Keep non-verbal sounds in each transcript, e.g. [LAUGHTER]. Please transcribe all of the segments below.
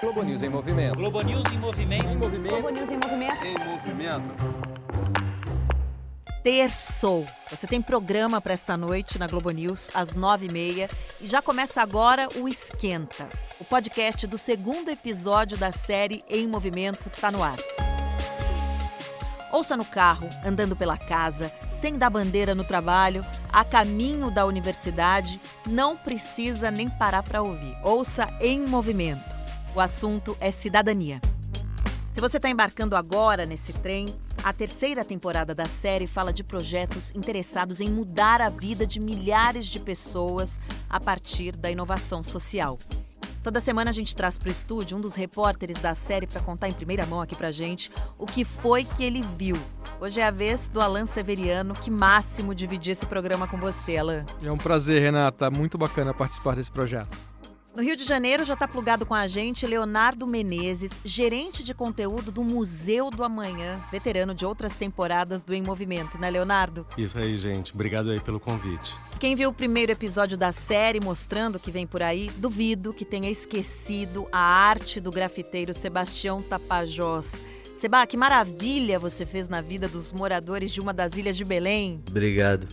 Globo News em movimento. Globo News em movimento. Em movimento. Globo News em movimento. Em movimento. Terçou. Você tem programa para esta noite na Globo News, às nove e meia. E já começa agora o Esquenta. O podcast do segundo episódio da série Em Movimento está no ar. Ouça no carro, andando pela casa, sem dar bandeira no trabalho, a caminho da universidade, não precisa nem parar para ouvir. Ouça Em Movimento. O assunto é cidadania. Se você está embarcando agora nesse trem, a terceira temporada da série fala de projetos interessados em mudar a vida de milhares de pessoas a partir da inovação social. Toda semana a gente traz para o estúdio um dos repórteres da série para contar em primeira mão aqui para gente o que foi que ele viu. Hoje é a vez do Alan Severiano. Que máximo dividir esse programa com você, Alan. É um prazer, Renata. Muito bacana participar desse projeto. No Rio de Janeiro já está plugado com a gente Leonardo Menezes, gerente de conteúdo do Museu do Amanhã, veterano de outras temporadas do Em Movimento, né, Leonardo? Isso aí, gente. Obrigado aí pelo convite. Quem viu o primeiro episódio da série mostrando o que vem por aí, duvido que tenha esquecido a arte do grafiteiro Sebastião Tapajós. Seba, que maravilha você fez na vida dos moradores de uma das ilhas de Belém. Obrigado.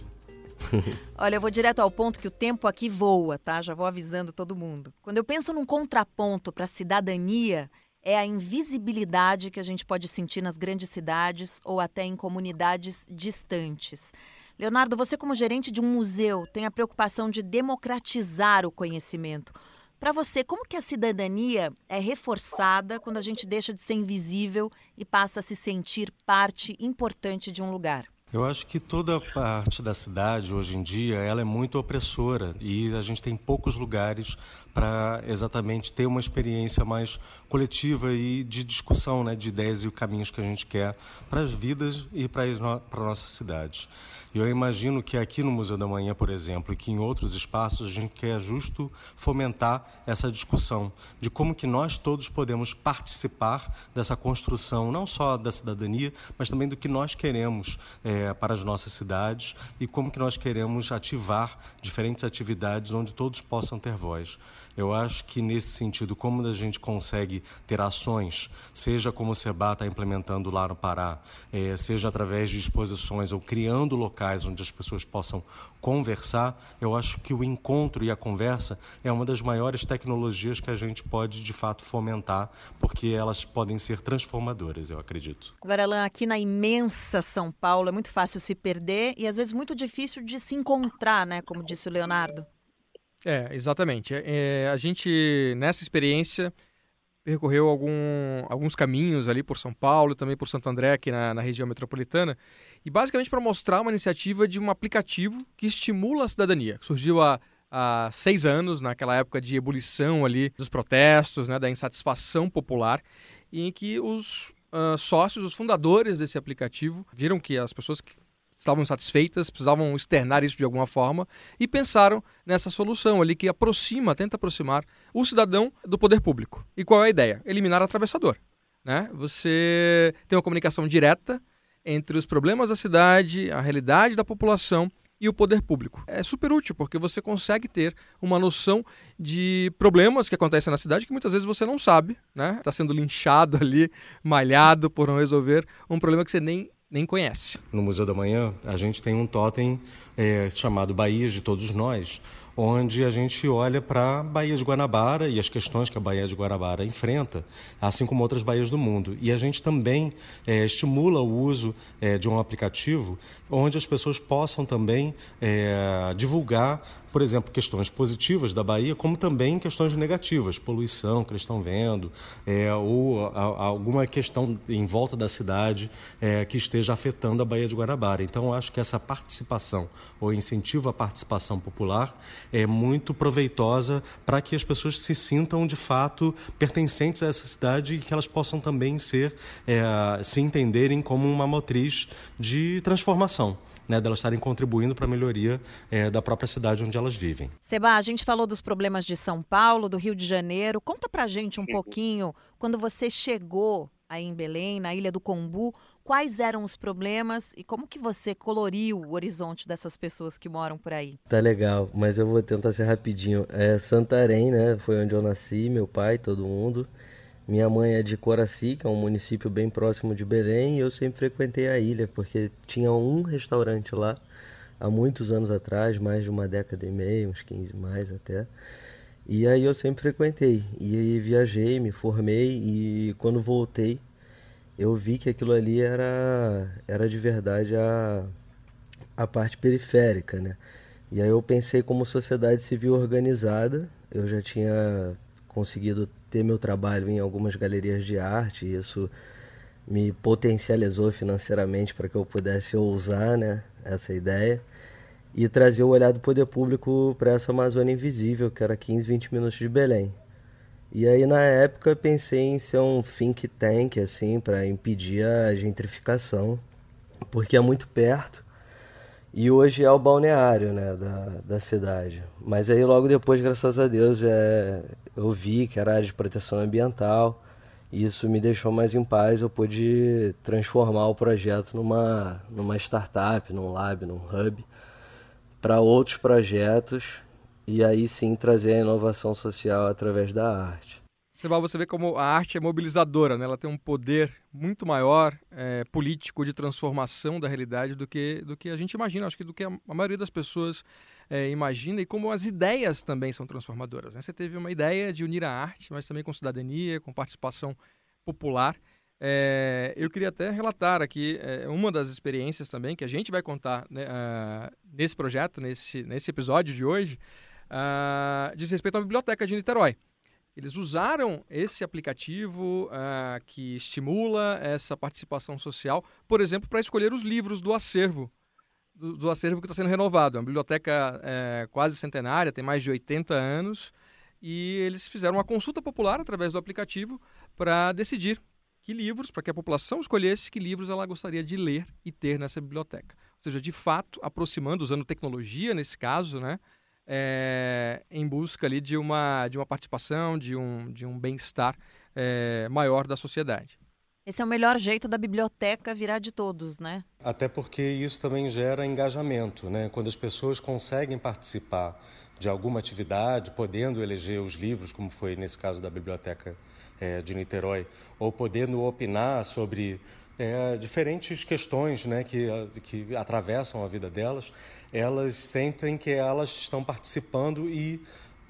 [LAUGHS] Olha, eu vou direto ao ponto que o tempo aqui voa, tá? Já vou avisando todo mundo. Quando eu penso num contraponto para a cidadania, é a invisibilidade que a gente pode sentir nas grandes cidades ou até em comunidades distantes. Leonardo, você, como gerente de um museu, tem a preocupação de democratizar o conhecimento. Para você, como que a cidadania é reforçada quando a gente deixa de ser invisível e passa a se sentir parte importante de um lugar? Eu acho que toda parte da cidade hoje em dia ela é muito opressora e a gente tem poucos lugares para exatamente ter uma experiência mais coletiva e de discussão, né, de ideias e caminhos que a gente quer para as vidas e para a nossa cidade. Eu imagino que aqui no Museu da Manhã, por exemplo, e que em outros espaços, a gente quer justo fomentar essa discussão de como que nós todos podemos participar dessa construção, não só da cidadania, mas também do que nós queremos é, para as nossas cidades e como que nós queremos ativar diferentes atividades onde todos possam ter voz. Eu acho que nesse sentido, como a gente consegue ter ações, seja como o Seba está implementando lá no Pará, é, seja através de exposições ou criando locais onde as pessoas possam conversar, eu acho que o encontro e a conversa é uma das maiores tecnologias que a gente pode de fato fomentar, porque elas podem ser transformadoras, eu acredito. Agora, Alain, aqui na imensa São Paulo é muito fácil se perder e às vezes muito difícil de se encontrar, né? Como disse o Leonardo. É, exatamente. É, a gente, nessa experiência, percorreu algum, alguns caminhos ali por São Paulo, também por Santo André, aqui na, na região metropolitana, e basicamente para mostrar uma iniciativa de um aplicativo que estimula a cidadania, que surgiu há, há seis anos, naquela época de ebulição ali dos protestos, né, da insatisfação popular, em que os uh, sócios, os fundadores desse aplicativo, viram que as pessoas que estavam insatisfeitas, precisavam externar isso de alguma forma e pensaram nessa solução ali que aproxima, tenta aproximar o cidadão do poder público. E qual é a ideia? Eliminar o atravessador. Né? Você tem uma comunicação direta entre os problemas da cidade, a realidade da população e o poder público. É super útil porque você consegue ter uma noção de problemas que acontecem na cidade que muitas vezes você não sabe, né? Está sendo linchado ali, malhado por não resolver um problema que você nem nem conhece. No Museu da Manhã, a gente tem um totem é, chamado Baía de Todos Nós, onde a gente olha para a Baía de Guanabara e as questões que a Baía de Guanabara enfrenta, assim como outras baías do mundo. E a gente também é, estimula o uso é, de um aplicativo onde as pessoas possam também é, divulgar por exemplo, questões positivas da Bahia, como também questões negativas, poluição que eles estão vendo, é, ou a, alguma questão em volta da cidade é, que esteja afetando a Baía de Guanabara. Então, acho que essa participação, ou incentivo à participação popular, é muito proveitosa para que as pessoas se sintam, de fato, pertencentes a essa cidade e que elas possam também ser, é, se entenderem como uma motriz de transformação né, delas estarem contribuindo para a melhoria é, da própria cidade onde elas vivem. Seba, a gente falou dos problemas de São Paulo, do Rio de Janeiro. Conta para a gente um uhum. pouquinho, quando você chegou aí em Belém, na Ilha do Combu, quais eram os problemas e como que você coloriu o horizonte dessas pessoas que moram por aí? Tá legal, mas eu vou tentar ser rapidinho. É Santarém, né? Foi onde eu nasci, meu pai, todo mundo. Minha mãe é de Coraci, que é um município bem próximo de Belém, e eu sempre frequentei a ilha, porque tinha um restaurante lá há muitos anos atrás, mais de uma década e meia, uns 15 mais até. E aí eu sempre frequentei. E aí viajei, me formei e quando voltei, eu vi que aquilo ali era, era de verdade a, a parte periférica, né? E aí eu pensei como sociedade civil organizada, eu já tinha conseguido ter meu trabalho em algumas galerias de arte, isso me potencializou financeiramente para que eu pudesse ousar né, essa ideia e trazer o olhar do poder público para essa Amazônia invisível, que era 15, 20 minutos de Belém. E aí na época pensei em ser um think tank assim para impedir a gentrificação, porque é muito perto e hoje é o balneário né, da, da cidade. Mas aí logo depois, graças a Deus, é, eu vi que era área de proteção ambiental. E isso me deixou mais em paz. Eu pude transformar o projeto numa, numa startup, num lab, num hub, para outros projetos. E aí sim trazer a inovação social através da arte. Sebal, você vê como a arte é mobilizadora, né? ela tem um poder muito maior é, político de transformação da realidade do que, do que a gente imagina, acho que do que a, a maioria das pessoas é, imagina e como as ideias também são transformadoras. Né? Você teve uma ideia de unir a arte, mas também com cidadania, com participação popular. É, eu queria até relatar aqui é, uma das experiências também que a gente vai contar né, uh, nesse projeto, nesse, nesse episódio de hoje, uh, diz respeito à Biblioteca de Niterói. Eles usaram esse aplicativo uh, que estimula essa participação social, por exemplo, para escolher os livros do acervo, do, do acervo que está sendo renovado. É uma biblioteca é, quase centenária, tem mais de 80 anos, e eles fizeram uma consulta popular através do aplicativo para decidir que livros, para que a população escolhesse que livros ela gostaria de ler e ter nessa biblioteca. Ou seja, de fato, aproximando, usando tecnologia nesse caso, né? É, em busca ali de uma, de uma participação, de um, de um bem-estar é, maior da sociedade. Esse é o melhor jeito da biblioteca virar de todos, né? Até porque isso também gera engajamento, né? Quando as pessoas conseguem participar de alguma atividade, podendo eleger os livros, como foi nesse caso da biblioteca é, de Niterói, ou podendo opinar sobre é, diferentes questões né, que, que atravessam a vida delas, elas sentem que elas estão participando e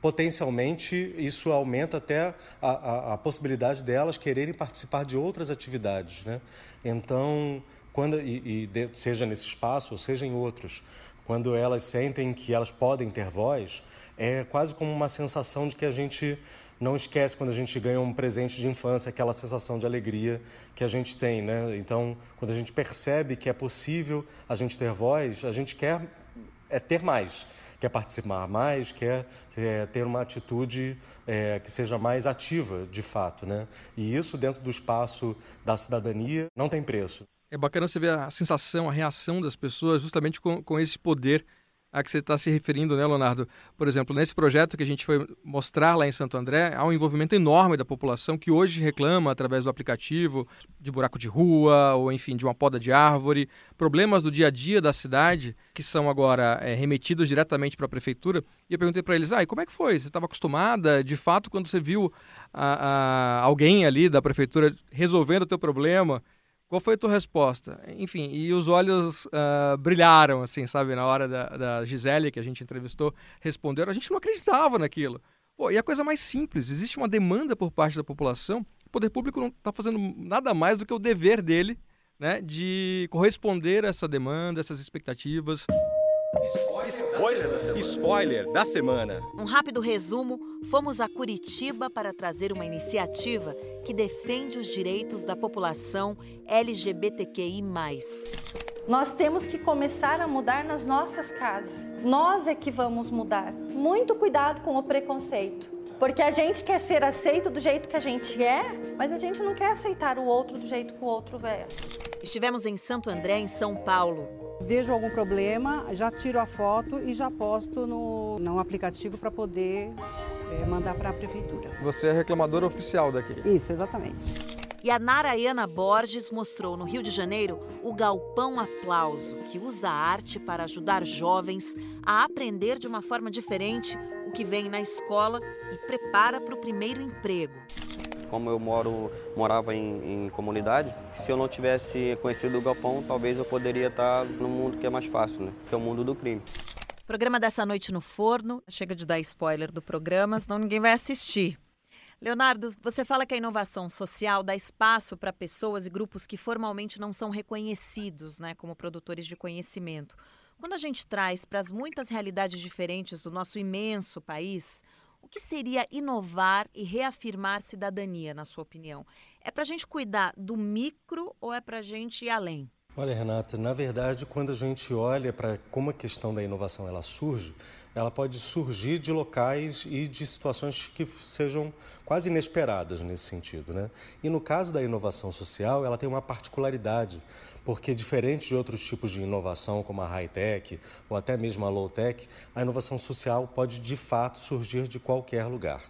potencialmente isso aumenta até a, a, a possibilidade delas quererem participar de outras atividades. Né? Então, quando, e, e de, seja nesse espaço ou seja em outros, quando elas sentem que elas podem ter voz, é quase como uma sensação de que a gente não esquece quando a gente ganha um presente de infância, aquela sensação de alegria que a gente tem, né? Então, quando a gente percebe que é possível a gente ter voz, a gente quer é ter mais, quer participar mais, quer é, ter uma atitude é, que seja mais ativa, de fato, né? E isso dentro do espaço da cidadania não tem preço. É bacana você ver a sensação, a reação das pessoas justamente com, com esse poder a que você está se referindo, né, Leonardo? Por exemplo, nesse projeto que a gente foi mostrar lá em Santo André, há um envolvimento enorme da população que hoje reclama através do aplicativo de buraco de rua ou, enfim, de uma poda de árvore, problemas do dia a dia da cidade que são agora é, remetidos diretamente para a prefeitura. E eu perguntei para eles, ah, e como é que foi? Você estava acostumada? De fato, quando você viu a, a, alguém ali da prefeitura resolvendo o teu problema, qual foi a tua resposta? Enfim, e os olhos uh, brilharam, assim, sabe? Na hora da, da Gisele, que a gente entrevistou, responderam. A gente não acreditava naquilo. Pô, e a coisa mais simples, existe uma demanda por parte da população, o poder público não está fazendo nada mais do que o dever dele, né? De corresponder a essa demanda, essas expectativas. Spoiler da semana. Spoiler da semana. Um rápido resumo: fomos a Curitiba para trazer uma iniciativa que defende os direitos da população LGBTQI. Nós temos que começar a mudar nas nossas casas. Nós é que vamos mudar. Muito cuidado com o preconceito. Porque a gente quer ser aceito do jeito que a gente é, mas a gente não quer aceitar o outro do jeito que o outro é. Estivemos em Santo André, em São Paulo. Vejo algum problema, já tiro a foto e já posto no, no aplicativo para poder é, mandar para a prefeitura. Você é reclamadora oficial daqui? Isso, exatamente. E a Narayana Borges mostrou no Rio de Janeiro o Galpão Aplauso, que usa a arte para ajudar jovens a aprender de uma forma diferente o que vem na escola e prepara para o primeiro emprego. Como eu moro, morava em, em, comunidade, se eu não tivesse conhecido o galpão, talvez eu poderia estar no mundo que é mais fácil, né? que é o mundo do crime. Programa dessa noite no forno. Chega de dar spoiler do programa, senão ninguém vai assistir. Leonardo, você fala que a inovação social dá espaço para pessoas e grupos que formalmente não são reconhecidos né, como produtores de conhecimento. Quando a gente traz para as muitas realidades diferentes do nosso imenso país, o que seria inovar e reafirmar cidadania, na sua opinião? É para a gente cuidar do micro ou é para a gente ir além? Olha, Renata, na verdade, quando a gente olha para como a questão da inovação ela surge, ela pode surgir de locais e de situações que sejam quase inesperadas nesse sentido, né? E no caso da inovação social, ela tem uma particularidade, porque diferente de outros tipos de inovação, como a high-tech ou até mesmo a low-tech, a inovação social pode de fato surgir de qualquer lugar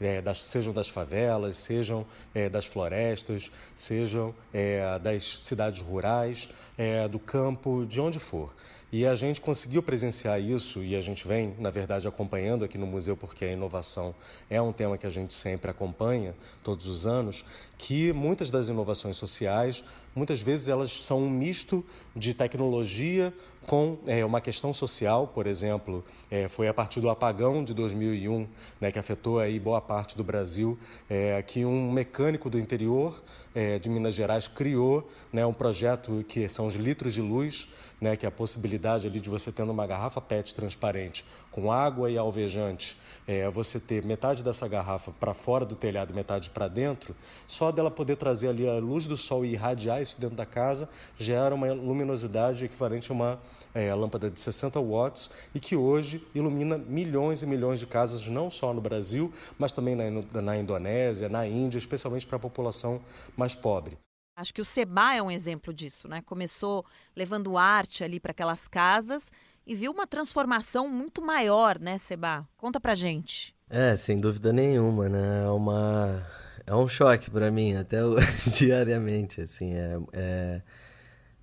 é, das, sejam das favelas, sejam é, das florestas, sejam é, das cidades rurais, é, do campo, de onde for. E a gente conseguiu presenciar isso e a gente vem, na verdade, acompanhando aqui no museu, porque a inovação é um tema que a gente sempre acompanha todos os anos, que muitas das inovações sociais, muitas vezes elas são um misto de tecnologia com é, uma questão social, por exemplo, é, foi a partir do apagão de 2001, né, que afetou aí boa parte do Brasil, é, que um mecânico do interior é, de Minas Gerais criou né, um projeto que são os litros de luz, né, que é a possibilidade ali de você tendo uma garrafa PET transparente com água e alvejante, é, você ter metade dessa garrafa para fora do telhado, metade para dentro, só dela poder trazer ali a luz do sol e irradiar isso dentro da casa gera uma luminosidade equivalente a uma é, lâmpada de 60 watts e que hoje ilumina milhões e milhões de casas, não só no Brasil, mas também na, na Indonésia, na Índia, especialmente para a população mais pobre. Acho que o Seba é um exemplo disso, né? Começou levando arte ali para aquelas casas e viu uma transformação muito maior, né, Seba? Conta pra gente. É, sem dúvida nenhuma, né? É uma é um choque para mim até [LAUGHS] diariamente, assim, é, é,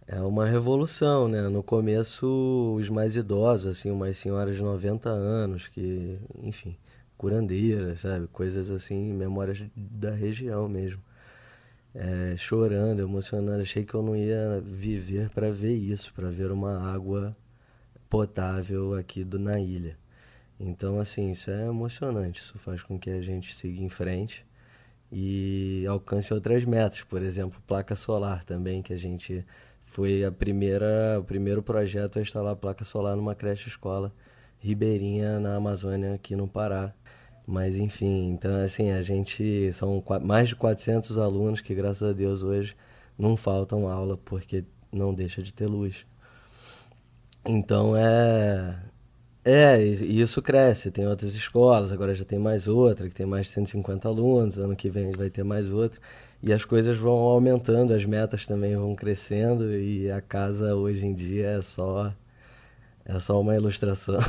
é uma revolução, né? No começo os mais idosos, assim, umas senhoras de 90 anos que, enfim, curandeiras, sabe, coisas assim, memórias da região mesmo é, chorando, emocionando. Achei que eu não ia viver para ver isso, para ver uma água potável aqui do, na ilha. Então, assim, isso é emocionante. Isso faz com que a gente siga em frente e alcance outras metas. Por exemplo, placa solar também, que a gente foi a primeira, o primeiro projeto a instalar placa solar numa creche escola ribeirinha na Amazônia, aqui no Pará. Mas enfim, então assim, a gente são mais de 400 alunos que graças a Deus hoje não faltam aula porque não deixa de ter luz. Então é é, e isso cresce, tem outras escolas, agora já tem mais outra, que tem mais de 150 alunos, ano que vem vai ter mais outra, e as coisas vão aumentando, as metas também vão crescendo, e a casa hoje em dia é só é só uma ilustração,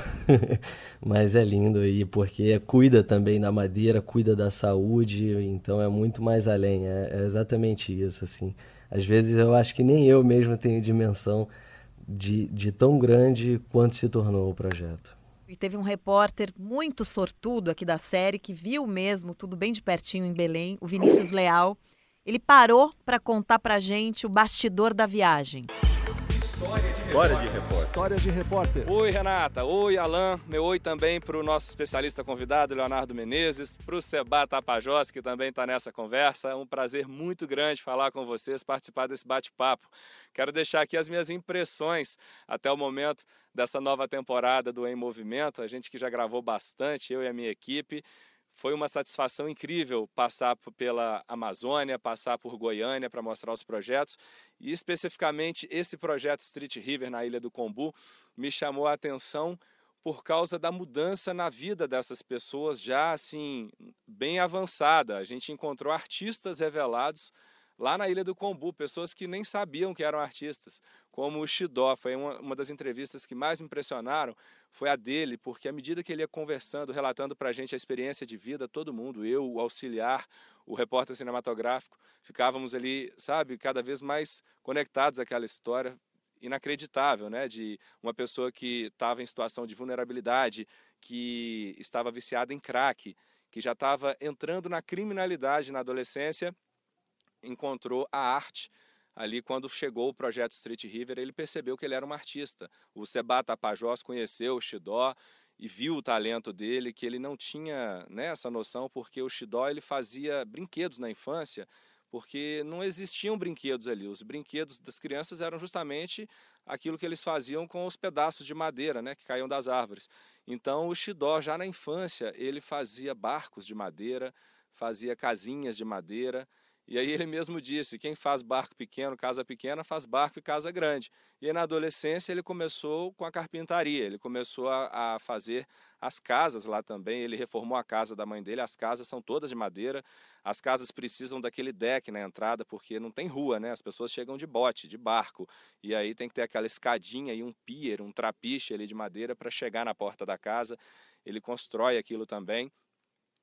[LAUGHS] mas é lindo e porque cuida também da madeira, cuida da saúde, então é muito mais além. É, é, exatamente isso, assim. Às vezes eu acho que nem eu mesmo tenho dimensão de, de tão grande quanto se tornou o projeto. E teve um repórter muito sortudo aqui da série que viu mesmo tudo bem de pertinho em Belém, o Vinícius Leal. Ele parou para contar para gente o bastidor da viagem. História de repórter. História de repórter. Oi, Renata. Oi, Alain. Meu oi também para o nosso especialista convidado, Leonardo Menezes, para o Seba Tapajós, que também está nessa conversa. É um prazer muito grande falar com vocês, participar desse bate-papo. Quero deixar aqui as minhas impressões até o momento dessa nova temporada do Em Movimento. A gente que já gravou bastante, eu e a minha equipe. Foi uma satisfação incrível passar pela Amazônia, passar por Goiânia para mostrar os projetos e especificamente esse projeto Street River na Ilha do Combu me chamou a atenção por causa da mudança na vida dessas pessoas já assim bem avançada. A gente encontrou artistas revelados lá na Ilha do Combu, pessoas que nem sabiam que eram artistas, como o Xidó. Foi uma, uma das entrevistas que mais me impressionaram, foi a dele, porque à medida que ele ia conversando, relatando para a gente a experiência de vida, todo mundo, eu, o auxiliar, o repórter cinematográfico, ficávamos ali, sabe, cada vez mais conectados àquela história inacreditável, né, de uma pessoa que estava em situação de vulnerabilidade, que estava viciada em crack, que já estava entrando na criminalidade na adolescência, encontrou a arte ali quando chegou o projeto Street River, ele percebeu que ele era um artista. O Seba Tapajós conheceu o Xidó e viu o talento dele, que ele não tinha né, essa noção, porque o Xidó ele fazia brinquedos na infância, porque não existiam brinquedos ali. Os brinquedos das crianças eram justamente aquilo que eles faziam com os pedaços de madeira né, que caíam das árvores. Então o Xidó, já na infância, ele fazia barcos de madeira, fazia casinhas de madeira, e aí ele mesmo disse: quem faz barco pequeno, casa pequena, faz barco e casa grande. E aí, na adolescência ele começou com a carpintaria, ele começou a, a, fazer as casas lá também. Ele reformou a casa da mãe dele, as casas são todas de madeira. As casas precisam daquele deck na entrada, porque não tem rua, né? As pessoas chegam de bote, de barco. E aí tem que ter aquela escadinha e um pier, um trapiche ali de madeira para chegar na porta da casa. Ele constrói aquilo também.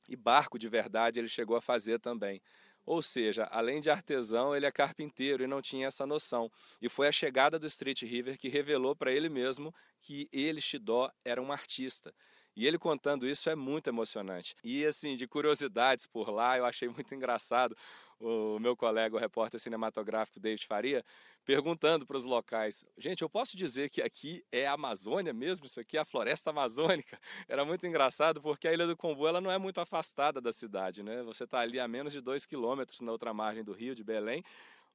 E barco de verdade ele chegou a fazer também. Ou seja, além de artesão, ele é carpinteiro e não tinha essa noção. E foi a chegada do Street River que revelou para ele mesmo que ele, Shidó, era um artista. E ele contando isso é muito emocionante. E assim, de curiosidades por lá, eu achei muito engraçado o meu colega, o repórter cinematográfico David Faria, perguntando para os locais: gente, eu posso dizer que aqui é Amazônia mesmo? Isso aqui é a floresta amazônica? [LAUGHS] Era muito engraçado porque a Ilha do Combu ela não é muito afastada da cidade, né? Você está ali a menos de dois quilômetros na outra margem do rio, de Belém.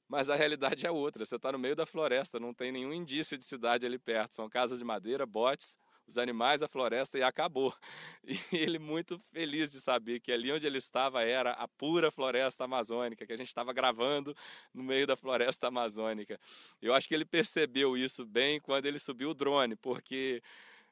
Mas a realidade é outra. Você está no meio da floresta, não tem nenhum indício de cidade ali perto. São casas de madeira, botes, os animais, a floresta e acabou. [LAUGHS] E ele muito feliz de saber que ali onde ele estava era a pura floresta amazônica, que a gente estava gravando no meio da floresta amazônica. Eu acho que ele percebeu isso bem quando ele subiu o drone, porque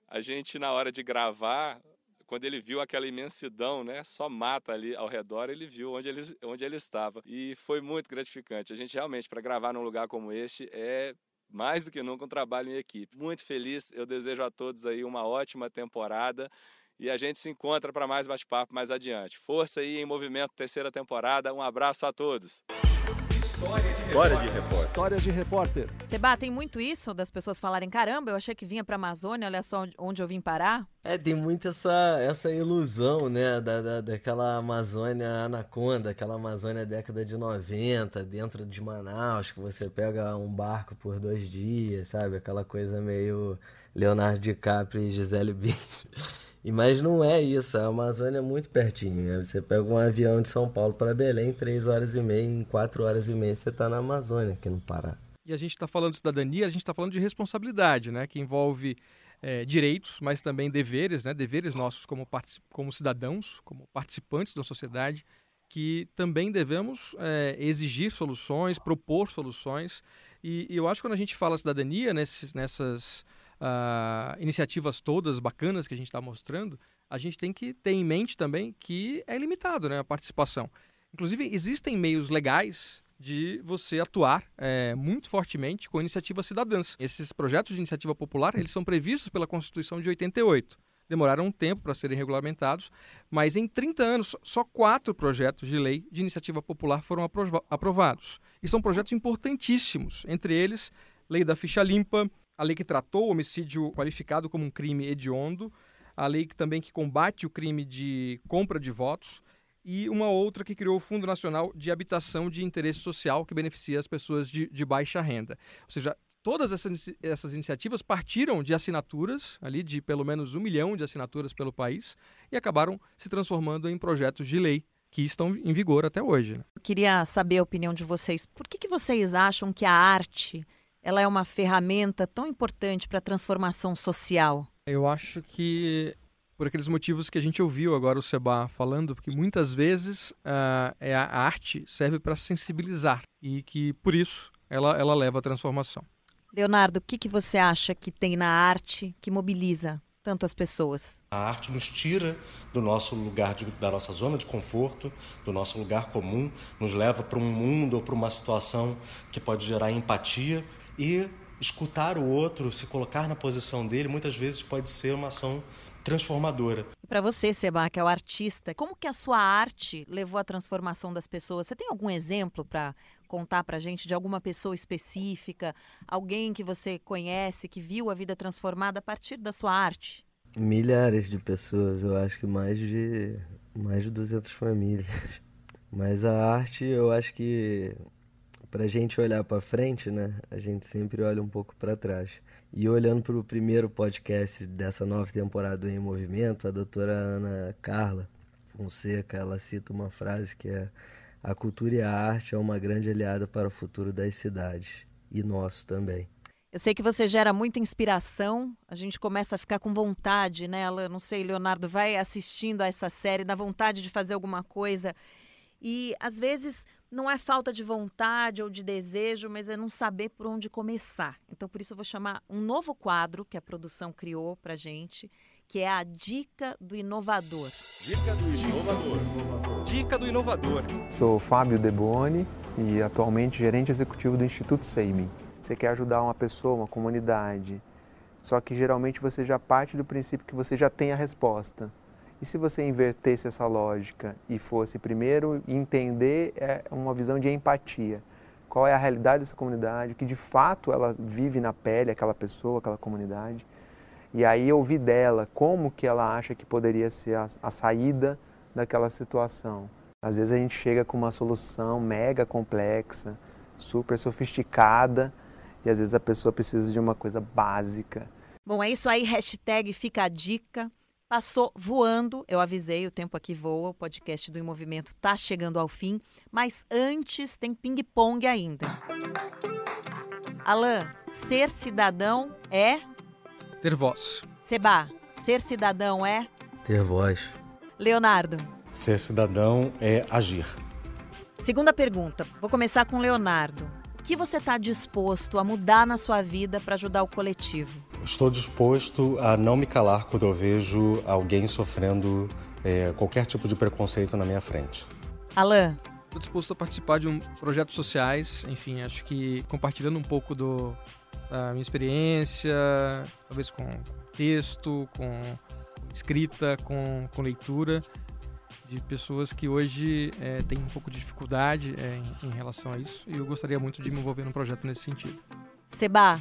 a gente na hora de gravar, quando ele viu aquela imensidão, né, só mata ali ao redor, ele viu onde ele, onde ele estava. E foi muito gratificante. A gente realmente, para gravar num lugar como este, é mais do que nunca um trabalho em equipe. Muito feliz, eu desejo a todos aí uma ótima temporada e a gente se encontra para mais bate-papo mais adiante. Força aí em movimento terceira temporada. Um abraço a todos. História de repórter. História de repórter. Seba, tem muito isso das pessoas falarem: caramba, eu achei que vinha para Amazônia, olha só onde eu vim parar. É, tem muito essa, essa ilusão, né, da, da, daquela Amazônia anaconda, aquela Amazônia década de 90, dentro de Manaus, que você pega um barco por dois dias, sabe? Aquela coisa meio Leonardo DiCaprio e Gisele Bündchen. E mas não é isso, a Amazônia é muito pertinho. Né? Você pega um avião de São Paulo para Belém, três horas e meia, em quatro horas e meia você está na Amazônia, aqui no Pará. E a gente está falando de cidadania, a gente está falando de responsabilidade, né? Que envolve é, direitos, mas também deveres, né? Deveres nossos como, como cidadãos, como participantes da sociedade, que também devemos é, exigir soluções, propor soluções. E, e, eu acho que quando a gente fala cidadania nesses, nessas uh, iniciativas todas bacanas que a gente está mostrando, a gente tem que ter em mente também que é limitado né, a participação. Inclusive, existem meios legais de você atuar é, muito fortemente com iniciativas cidadãs. Esses projetos de iniciativa popular, eles são previstos pela Constituição de 88. Demoraram um tempo para serem regulamentados, mas em 30 anos, só quatro projetos de lei de iniciativa popular foram aprovados. E são projetos importantíssimos, entre eles, Lei da Ficha Limpa, a lei que tratou o homicídio qualificado como um crime hediondo, a lei que também que combate o crime de compra de votos e uma outra que criou o Fundo Nacional de Habitação de Interesse Social, que beneficia as pessoas de, de baixa renda. Ou seja, todas essas, essas iniciativas partiram de assinaturas, ali de pelo menos um milhão de assinaturas pelo país, e acabaram se transformando em projetos de lei que estão em vigor até hoje. Né? Eu queria saber a opinião de vocês. Por que, que vocês acham que a arte ela é uma ferramenta tão importante para a transformação social? Eu acho que por aqueles motivos que a gente ouviu agora o Seba falando, porque muitas vezes uh, é a arte serve para sensibilizar e que por isso ela, ela leva à transformação. Leonardo, o que, que você acha que tem na arte que mobiliza tanto as pessoas? A arte nos tira do nosso lugar, de, da nossa zona de conforto, do nosso lugar comum, nos leva para um mundo ou para uma situação que pode gerar empatia e escutar o outro, se colocar na posição dele, muitas vezes pode ser uma ação transformadora. E para você, Seba, que é o artista, como que a sua arte levou à transformação das pessoas? Você tem algum exemplo para contar para gente de alguma pessoa específica, alguém que você conhece, que viu a vida transformada a partir da sua arte? Milhares de pessoas, eu acho que mais de Mais de 200 famílias. [LAUGHS] Mas a arte, eu acho que pra gente olhar para frente, né? A gente sempre olha um pouco para trás. E olhando para o primeiro podcast dessa nova temporada Em Movimento, a doutora Ana Carla Fonseca, ela cita uma frase que é a cultura e a arte é uma grande aliada para o futuro das cidades e nosso também. Eu sei que você gera muita inspiração, a gente começa a ficar com vontade, né? Ela, não sei, Leonardo vai assistindo a essa série, dá vontade de fazer alguma coisa. E às vezes não é falta de vontade ou de desejo, mas é não saber por onde começar. Então, por isso, eu vou chamar um novo quadro que a produção criou para gente, que é a Dica do Inovador. Dica do Inovador. Dica do Inovador. Sou Fábio Deboni e atualmente gerente executivo do Instituto Seiming. Você quer ajudar uma pessoa, uma comunidade, só que geralmente você já parte do princípio que você já tem a resposta. E se você invertesse essa lógica e fosse primeiro entender é, uma visão de empatia? Qual é a realidade dessa comunidade, o que de fato ela vive na pele, aquela pessoa, aquela comunidade. E aí ouvir dela como que ela acha que poderia ser a, a saída daquela situação. Às vezes a gente chega com uma solução mega complexa, super sofisticada, e às vezes a pessoa precisa de uma coisa básica. Bom, é isso aí, hashtag fica a dica. Passou voando, eu avisei, o tempo aqui voa, o podcast do Em Movimento está chegando ao fim, mas antes tem ping-pong ainda. Alain, ser cidadão é? Ter voz. Seba, ser cidadão é? Ter voz. Leonardo. Ser cidadão é agir. Segunda pergunta, vou começar com Leonardo. O que você está disposto a mudar na sua vida para ajudar o coletivo? Estou disposto a não me calar quando eu vejo alguém sofrendo é, qualquer tipo de preconceito na minha frente. Alain. Estou disposto a participar de um projetos sociais, enfim, acho que compartilhando um pouco do, da minha experiência, talvez com texto, com escrita, com, com leitura, de pessoas que hoje é, têm um pouco de dificuldade é, em, em, relação a isso, e eu gostaria muito de me envolver num projeto nesse sentido. Seba.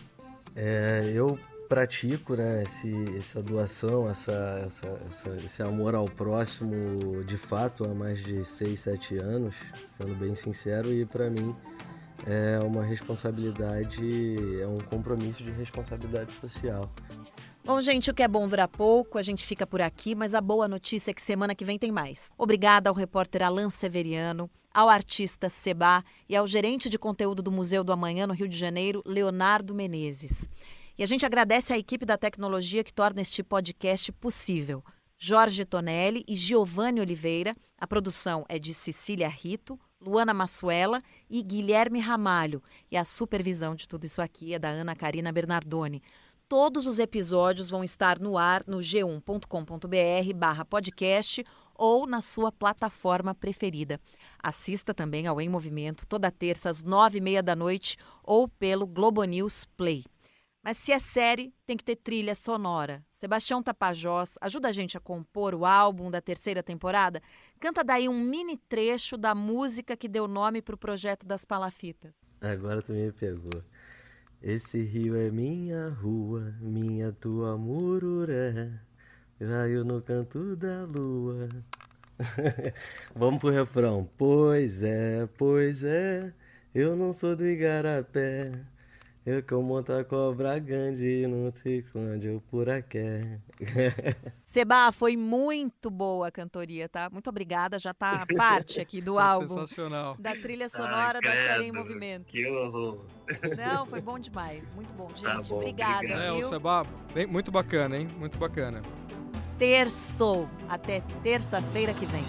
É, eu pratico né, esse, essa doação, essa, essa, essa, esse amor ao próximo de fato há mais de 6, 7 anos, sendo bem sincero, e para mim é uma responsabilidade, é um compromisso de responsabilidade social. Bom, gente, o que é bom dura pouco, a gente fica por aqui, mas a boa notícia é que semana que vem tem mais. Obrigada ao repórter Alan Severiano, ao artista Seba e ao gerente de conteúdo do Museu do Amanhã no Rio de Janeiro, Leonardo Menezes. E a gente agradece à equipe da tecnologia que torna este podcast possível. Jorge Tonelli e Giovanni Oliveira. A produção é de Cecília Rito, Luana Massuela e Guilherme Ramalho. E a supervisão de tudo isso aqui é da Ana Karina Bernardoni. Todos os episódios vão estar no ar no g1.com.br barra podcast ou na sua plataforma preferida. Assista também ao Em Movimento toda terça às nove e meia da noite ou pelo Globo News Play. Mas se é série, tem que ter trilha sonora. Sebastião Tapajós ajuda a gente a compor o álbum da terceira temporada. Canta daí um mini trecho da música que deu nome para o projeto das palafitas. Agora tu me pegou. Esse rio é minha rua, minha tua mururé. Raio no canto da lua. [LAUGHS] Vamos pro refrão. Pois é, pois é, eu não sou do Igarapé. Eu que monto a cobra grande, não sei quando eu por aqui. Seba, foi muito boa a cantoria, tá? Muito obrigada, já tá [LAUGHS] parte aqui do álbum. Sensacional. Da trilha sonora Ai, da série em movimento. Que horror. Não, foi bom demais, muito bom. Tá gente, tá bom, obrigada. Obrigado. É, o Seba, bem, muito bacana, hein? Muito bacana. Terço, até terça-feira que vem.